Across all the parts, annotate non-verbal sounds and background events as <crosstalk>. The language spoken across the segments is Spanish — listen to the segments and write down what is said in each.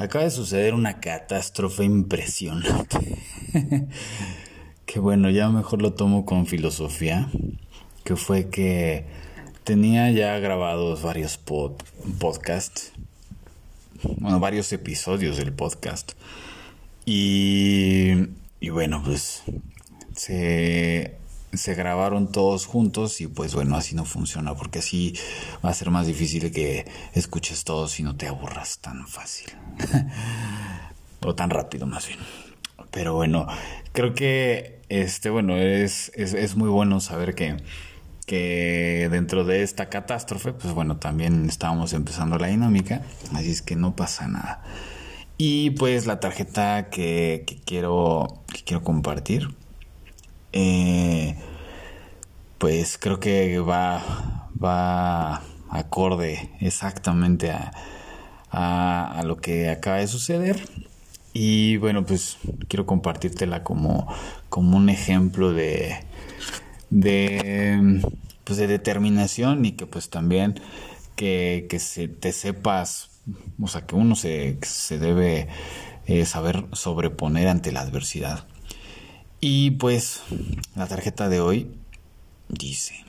acaba de suceder una catástrofe impresionante. <laughs> que bueno, ya mejor lo tomo con filosofía. Que fue que tenía ya grabados varios podcasts. Bueno, varios episodios del podcast. Y, y bueno, pues se se grabaron todos juntos y pues bueno, así no funciona porque así va a ser más difícil que escuches todos y no te aburras tan fácil. <laughs> o tan rápido más bien. Pero bueno, creo que este bueno, es, es, es muy bueno saber que que dentro de esta catástrofe, pues bueno, también estábamos empezando la dinámica, así es que no pasa nada. Y pues la tarjeta que, que quiero, que quiero compartir eh, pues creo que va, va acorde exactamente a, a, lo que acaba de suceder. Y bueno, pues quiero compartírtela como, como un ejemplo de, de, pues de determinación y que pues también que, que se, te sepas, o sea, que uno se, se debe eh, saber sobreponer ante la adversidad. Y pues la tarjeta de hoy dice,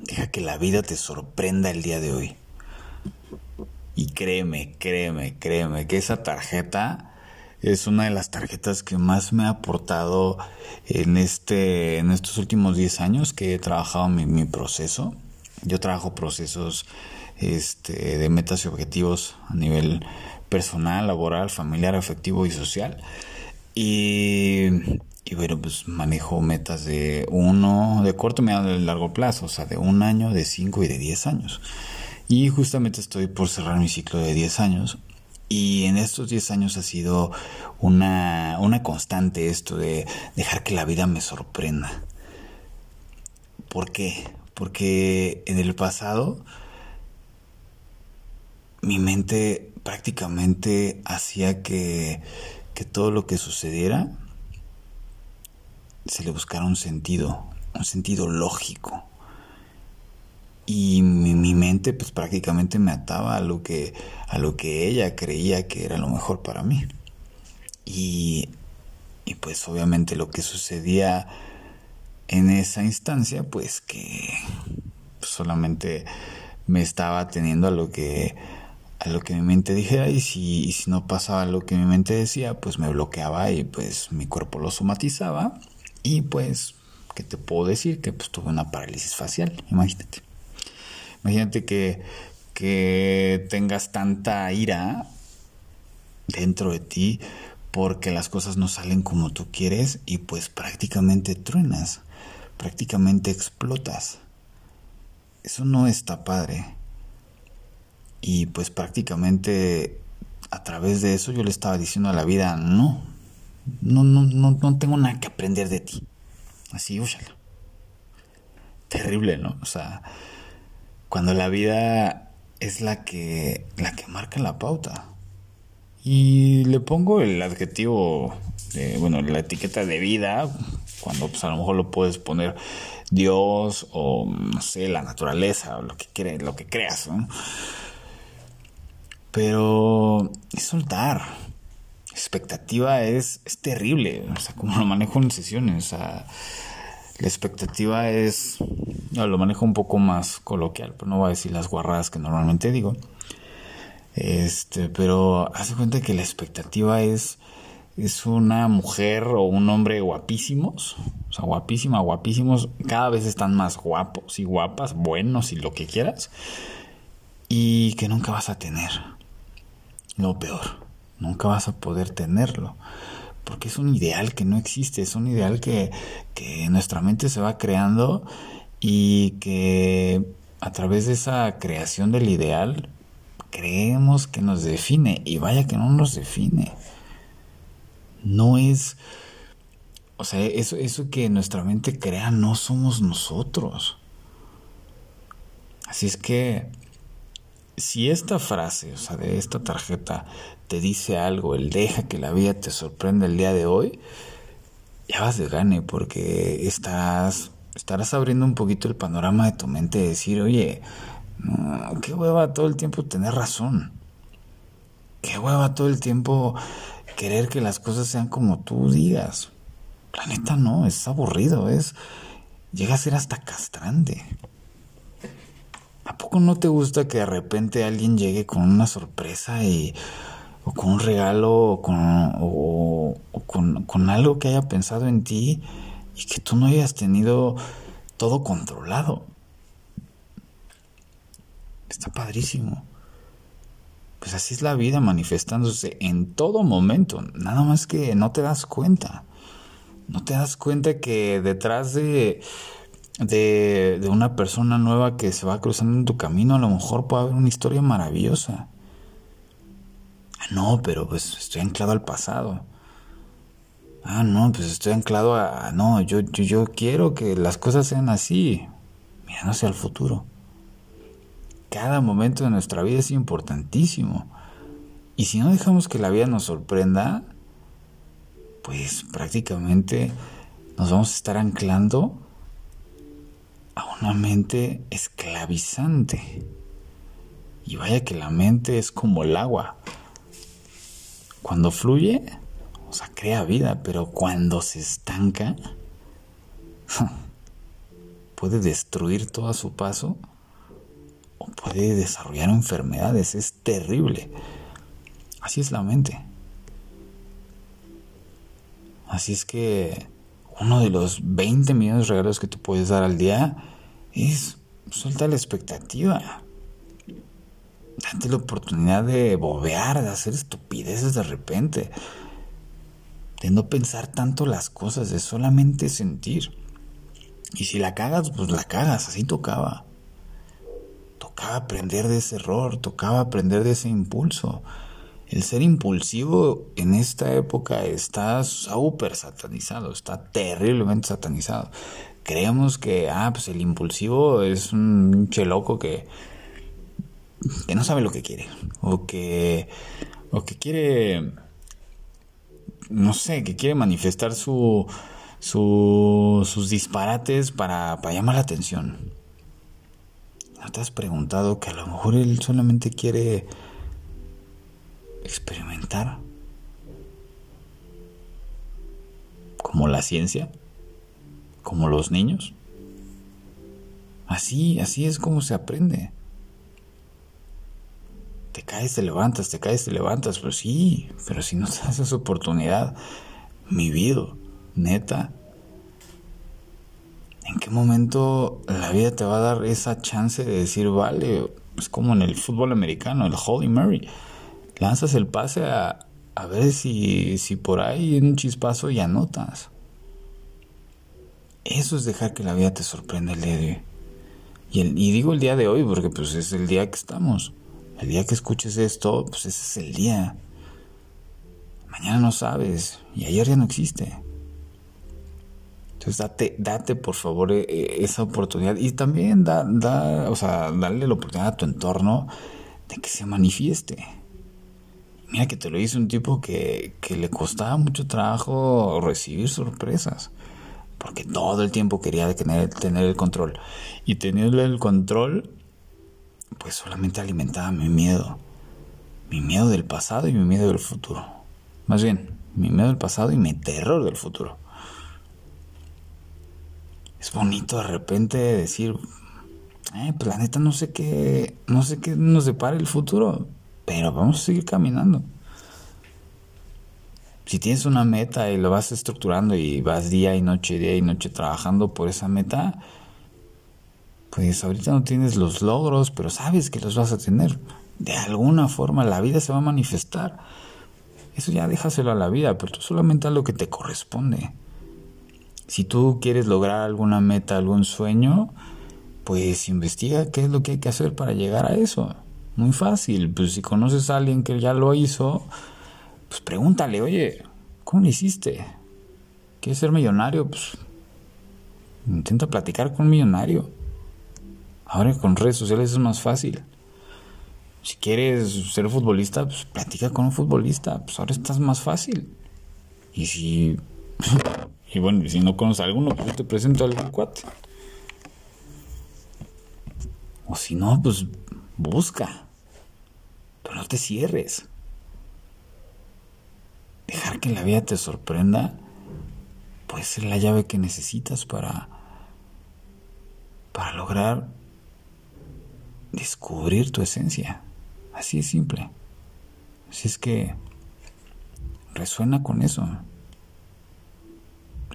deja que la vida te sorprenda el día de hoy. Y créeme, créeme, créeme que esa tarjeta es una de las tarjetas que más me ha aportado en este en estos últimos 10 años que he trabajado mi, mi proceso. Yo trabajo procesos este, de metas y objetivos a nivel personal, laboral, familiar, afectivo y social. Y, y bueno, pues manejo metas de uno, de corto, mediano de largo plazo, o sea, de un año, de cinco y de diez años. Y justamente estoy por cerrar mi ciclo de diez años. Y en estos diez años ha sido una, una constante esto de dejar que la vida me sorprenda. ¿Por qué? Porque en el pasado mi mente prácticamente hacía que que todo lo que sucediera se le buscara un sentido, un sentido lógico. Y mi, mente pues prácticamente me ataba a lo que a lo que ella creía que era lo mejor para mí. Y, y pues obviamente lo que sucedía en esa instancia pues que solamente me estaba teniendo a lo que a lo que mi mente dijera y si, si no pasaba lo que mi mente decía, pues me bloqueaba y pues mi cuerpo lo somatizaba y pues, ¿qué te puedo decir? Que pues tuve una parálisis facial, imagínate. Imagínate que, que tengas tanta ira dentro de ti porque las cosas no salen como tú quieres y pues prácticamente truenas, prácticamente explotas. Eso no está padre. Y pues prácticamente a través de eso yo le estaba diciendo a la vida, no, no, no, no, no tengo nada que aprender de ti. Así, úsala. Terrible, ¿no? O sea, cuando la vida es la que, la que marca la pauta. Y le pongo el adjetivo, de, bueno, la etiqueta de vida, cuando pues a lo mejor lo puedes poner Dios o no sé, la naturaleza o lo que, lo que creas, ¿no? Pero es soltar. Expectativa es, es terrible, o sea, como lo manejo en sesiones, o sea, la expectativa es, lo manejo un poco más coloquial, pero no voy a decir las guarradas que normalmente digo. Este, pero hace cuenta que la expectativa es, es una mujer o un hombre guapísimos, o sea, guapísima, guapísimos, cada vez están más guapos y guapas, buenos y lo que quieras, y que nunca vas a tener lo peor. Nunca vas a poder tenerlo. Porque es un ideal que no existe, es un ideal que, que nuestra mente se va creando y que a través de esa creación del ideal creemos que nos define y vaya que no nos define. No es, o sea, eso, eso que nuestra mente crea no somos nosotros. Así es que si esta frase, o sea, de esta tarjeta te dice algo, el deja que la vida te sorprenda el día de hoy, ya vas de gane porque estás, estarás abriendo un poquito el panorama de tu mente y decir, oye, qué hueva todo el tiempo tener razón. qué hueva todo el tiempo querer que las cosas sean como tú digas. La neta no, es aburrido, es llega a ser hasta castrante. ¿A poco no te gusta que de repente alguien llegue con una sorpresa y o con un regalo o con, o, con, con algo que haya pensado en ti y que tú no hayas tenido todo controlado? Está padrísimo. Pues así es la vida manifestándose en todo momento. Nada más que no te das cuenta. No te das cuenta que detrás de, de, de una persona nueva que se va cruzando en tu camino, a lo mejor puede haber una historia maravillosa. No, pero pues estoy anclado al pasado. Ah, no, pues estoy anclado a... No, yo, yo, yo quiero que las cosas sean así, mirándose al futuro. Cada momento de nuestra vida es importantísimo. Y si no dejamos que la vida nos sorprenda, pues prácticamente nos vamos a estar anclando a una mente esclavizante. Y vaya que la mente es como el agua. Cuando fluye, o sea, crea vida, pero cuando se estanca, <laughs> puede destruir todo a su paso o puede desarrollar enfermedades. Es terrible. Así es la mente. Así es que uno de los 20 millones de regalos que tú puedes dar al día es suelta la expectativa. La oportunidad de bobear, de hacer estupideces de repente. De no pensar tanto las cosas, de solamente sentir. Y si la cagas, pues la cagas, así tocaba. Tocaba aprender de ese error, tocaba aprender de ese impulso. El ser impulsivo en esta época está súper satanizado, está terriblemente satanizado. Creemos que, ah, pues el impulsivo es un cheloco que que no sabe lo que quiere o que o que quiere no sé que quiere manifestar su, su sus disparates para, para llamar la atención. ¿no te has preguntado que a lo mejor él solamente quiere experimentar como la ciencia como los niños así así es como se aprende te caes, te levantas, te caes, te levantas. Pues sí, pero si no te <laughs> das esa oportunidad, mi vida, neta, ¿en qué momento la vida te va a dar esa chance de decir, vale, es como en el fútbol americano, el Holy Mary, lanzas el pase a, a ver si, si por ahí en un chispazo y anotas. Eso es dejar que la vida te sorprenda el día de hoy. Y, y digo el día de hoy porque pues es el día que estamos. El día que escuches esto, pues ese es el día. Mañana no sabes y ayer ya no existe. Entonces date, date por favor e, e, esa oportunidad y también da, da, o sea, darle la oportunidad a tu entorno de que se manifieste. Mira que te lo hizo un tipo que, que le costaba mucho trabajo recibir sorpresas, porque todo el tiempo quería tener, tener el control. Y teniendo el control, pues solamente alimentaba mi miedo. Mi miedo del pasado y mi miedo del futuro. Más bien, mi miedo del pasado y mi terror del futuro. Es bonito de repente decir, eh, pues no sé qué, no sé qué nos depara el futuro, pero vamos a seguir caminando. Si tienes una meta y lo vas estructurando y vas día y noche, día y noche trabajando por esa meta, pues ahorita no tienes los logros, pero sabes que los vas a tener. De alguna forma la vida se va a manifestar. Eso ya déjaselo a la vida, pero tú solamente haz lo que te corresponde. Si tú quieres lograr alguna meta, algún sueño, pues investiga qué es lo que hay que hacer para llegar a eso. Muy fácil, pues si conoces a alguien que ya lo hizo, pues pregúntale, oye, ¿cómo lo hiciste? ¿Quieres ser millonario? Pues intenta platicar con un millonario. Ahora con redes sociales es más fácil. Si quieres ser futbolista, pues platica con un futbolista. Pues ahora estás más fácil. Y si. <laughs> y bueno, si no conoces a alguno, pues te presento a algún cuate. O si no, pues busca. Pero no te cierres. que la vida te sorprenda puede ser la llave que necesitas para para lograr descubrir tu esencia. Así es simple. Así es que resuena con eso.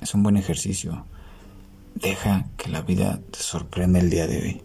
Es un buen ejercicio. Deja que la vida te sorprenda el día de hoy.